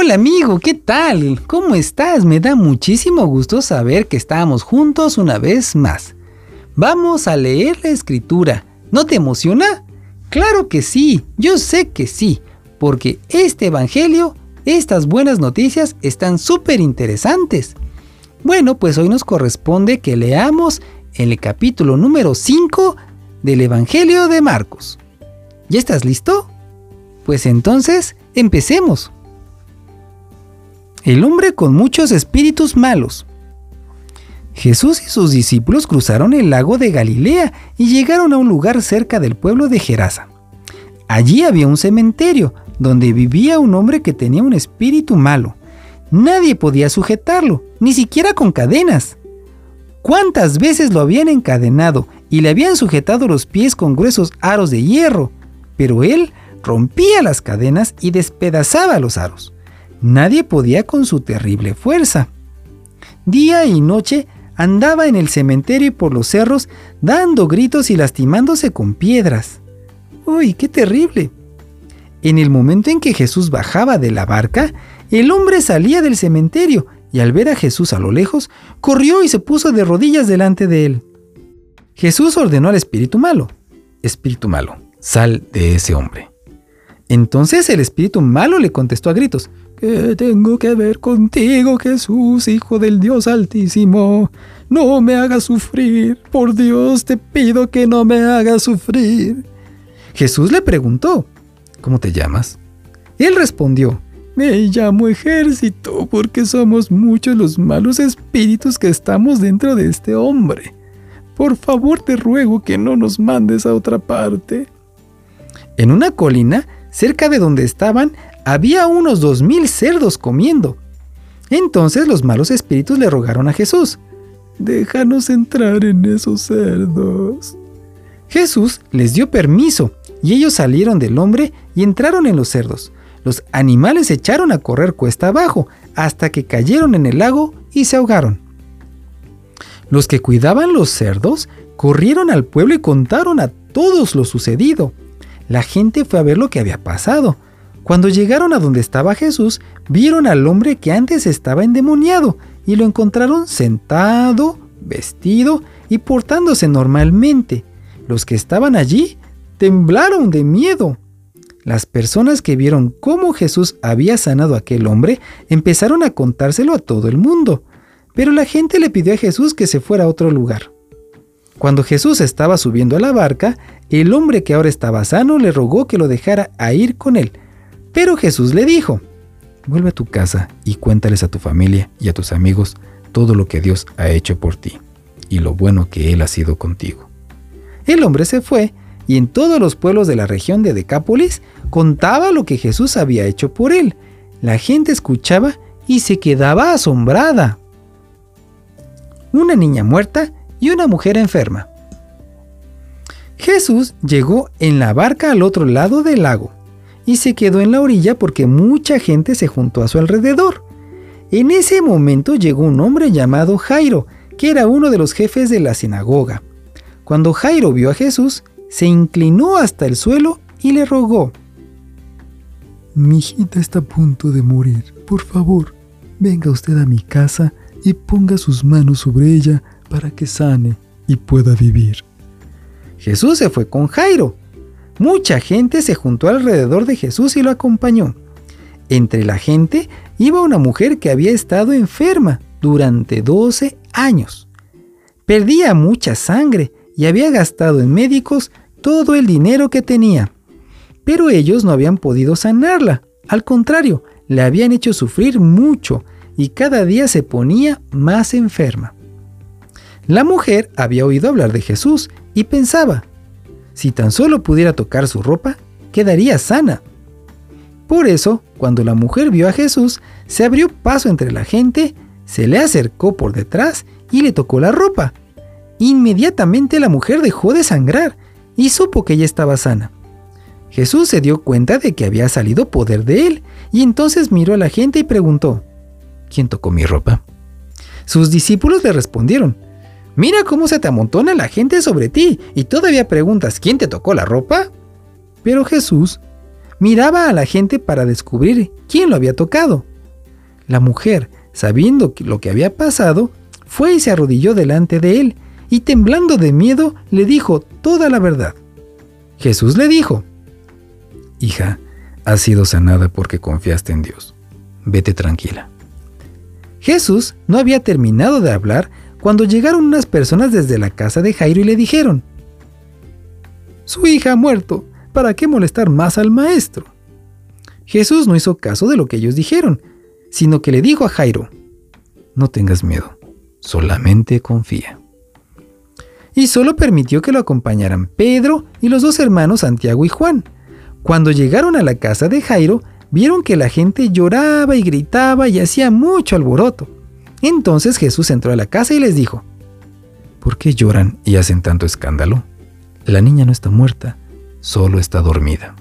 Hola amigo, ¿qué tal? ¿Cómo estás? Me da muchísimo gusto saber que estamos juntos una vez más. Vamos a leer la escritura. ¿No te emociona? Claro que sí, yo sé que sí, porque este Evangelio, estas buenas noticias están súper interesantes. Bueno, pues hoy nos corresponde que leamos el capítulo número 5 del Evangelio de Marcos. ¿Ya estás listo? Pues entonces, empecemos. El hombre con muchos espíritus malos. Jesús y sus discípulos cruzaron el lago de Galilea y llegaron a un lugar cerca del pueblo de Gerasa. Allí había un cementerio donde vivía un hombre que tenía un espíritu malo. Nadie podía sujetarlo, ni siquiera con cadenas. ¿Cuántas veces lo habían encadenado y le habían sujetado los pies con gruesos aros de hierro? Pero él rompía las cadenas y despedazaba los aros. Nadie podía con su terrible fuerza. Día y noche andaba en el cementerio y por los cerros dando gritos y lastimándose con piedras. ¡Uy, qué terrible! En el momento en que Jesús bajaba de la barca, el hombre salía del cementerio y al ver a Jesús a lo lejos, corrió y se puso de rodillas delante de él. Jesús ordenó al espíritu malo, Espíritu malo, sal de ese hombre. Entonces el espíritu malo le contestó a gritos, ¿Qué tengo que ver contigo, Jesús, Hijo del Dios Altísimo? No me hagas sufrir, por Dios te pido que no me hagas sufrir. Jesús le preguntó, ¿Cómo te llamas? Él respondió, Me llamo ejército porque somos muchos los malos espíritus que estamos dentro de este hombre. Por favor te ruego que no nos mandes a otra parte. En una colina, cerca de donde estaban, había unos dos mil cerdos comiendo. Entonces los malos espíritus le rogaron a Jesús, déjanos entrar en esos cerdos. Jesús les dio permiso y ellos salieron del hombre y entraron en los cerdos. Los animales se echaron a correr cuesta abajo hasta que cayeron en el lago y se ahogaron. Los que cuidaban los cerdos corrieron al pueblo y contaron a todos lo sucedido. La gente fue a ver lo que había pasado. Cuando llegaron a donde estaba Jesús, vieron al hombre que antes estaba endemoniado y lo encontraron sentado, vestido y portándose normalmente. Los que estaban allí temblaron de miedo. Las personas que vieron cómo Jesús había sanado a aquel hombre empezaron a contárselo a todo el mundo, pero la gente le pidió a Jesús que se fuera a otro lugar. Cuando Jesús estaba subiendo a la barca, el hombre que ahora estaba sano le rogó que lo dejara a ir con él, pero Jesús le dijo, vuelve a tu casa y cuéntales a tu familia y a tus amigos todo lo que Dios ha hecho por ti y lo bueno que Él ha sido contigo. El hombre se fue y en todos los pueblos de la región de Decápolis contaba lo que Jesús había hecho por él. La gente escuchaba y se quedaba asombrada. Una niña muerta y una mujer enferma. Jesús llegó en la barca al otro lado del lago y se quedó en la orilla porque mucha gente se juntó a su alrededor. En ese momento llegó un hombre llamado Jairo, que era uno de los jefes de la sinagoga. Cuando Jairo vio a Jesús, se inclinó hasta el suelo y le rogó. Mi hijita está a punto de morir. Por favor, venga usted a mi casa y ponga sus manos sobre ella para que sane y pueda vivir. Jesús se fue con Jairo Mucha gente se juntó alrededor de Jesús y lo acompañó. Entre la gente iba una mujer que había estado enferma durante 12 años. Perdía mucha sangre y había gastado en médicos todo el dinero que tenía. Pero ellos no habían podido sanarla. Al contrario, le habían hecho sufrir mucho y cada día se ponía más enferma. La mujer había oído hablar de Jesús y pensaba, si tan solo pudiera tocar su ropa, quedaría sana. Por eso, cuando la mujer vio a Jesús, se abrió paso entre la gente, se le acercó por detrás y le tocó la ropa. Inmediatamente la mujer dejó de sangrar y supo que ella estaba sana. Jesús se dio cuenta de que había salido poder de él y entonces miró a la gente y preguntó, ¿quién tocó mi ropa? Sus discípulos le respondieron, Mira cómo se te amontona la gente sobre ti y todavía preguntas quién te tocó la ropa. Pero Jesús miraba a la gente para descubrir quién lo había tocado. La mujer, sabiendo lo que había pasado, fue y se arrodilló delante de él, y temblando de miedo le dijo toda la verdad. Jesús le dijo, Hija, has sido sanada porque confiaste en Dios. Vete tranquila. Jesús no había terminado de hablar cuando llegaron unas personas desde la casa de Jairo y le dijeron, Su hija ha muerto, ¿para qué molestar más al maestro? Jesús no hizo caso de lo que ellos dijeron, sino que le dijo a Jairo, No tengas miedo, solamente confía. Y solo permitió que lo acompañaran Pedro y los dos hermanos Santiago y Juan. Cuando llegaron a la casa de Jairo, vieron que la gente lloraba y gritaba y hacía mucho alboroto. Entonces Jesús entró a la casa y les dijo, ¿Por qué lloran y hacen tanto escándalo? La niña no está muerta, solo está dormida.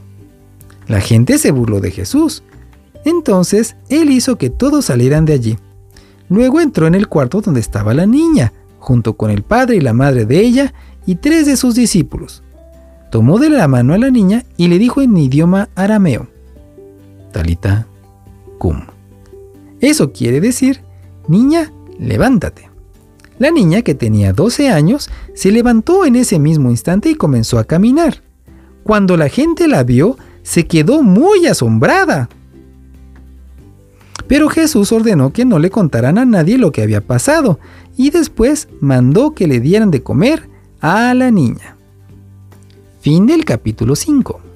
La gente se burló de Jesús. Entonces él hizo que todos salieran de allí. Luego entró en el cuarto donde estaba la niña, junto con el padre y la madre de ella y tres de sus discípulos. Tomó de la mano a la niña y le dijo en idioma arameo, Talita cum. Eso quiere decir, niña, levántate. La niña, que tenía 12 años, se levantó en ese mismo instante y comenzó a caminar. Cuando la gente la vio, se quedó muy asombrada. Pero Jesús ordenó que no le contaran a nadie lo que había pasado y después mandó que le dieran de comer a la niña. Fin del capítulo 5.